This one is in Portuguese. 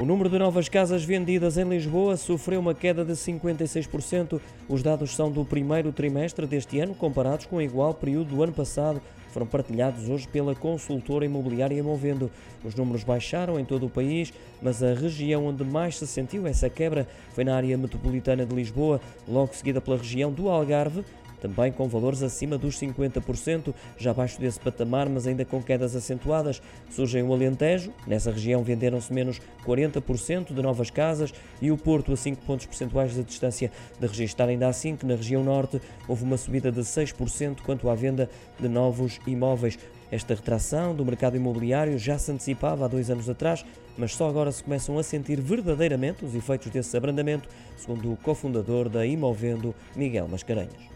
O número de novas casas vendidas em Lisboa sofreu uma queda de 56%. Os dados são do primeiro trimestre deste ano, comparados com o igual período do ano passado. Foram partilhados hoje pela consultora imobiliária Movendo. Os números baixaram em todo o país, mas a região onde mais se sentiu essa quebra foi na área metropolitana de Lisboa, logo seguida pela região do Algarve, também com valores acima dos 50%, já abaixo desse patamar, mas ainda com quedas acentuadas. Surgem o Alentejo, nessa região venderam-se menos 40% de novas casas e o Porto a 5 pontos percentuais de distância de registrar. Ainda assim que na região norte houve uma subida de 6% quanto à venda de novos imóveis. Esta retração do mercado imobiliário já se antecipava há dois anos atrás, mas só agora se começam a sentir verdadeiramente os efeitos desse abrandamento, segundo o cofundador da Imovendo, Miguel Mascarenhas.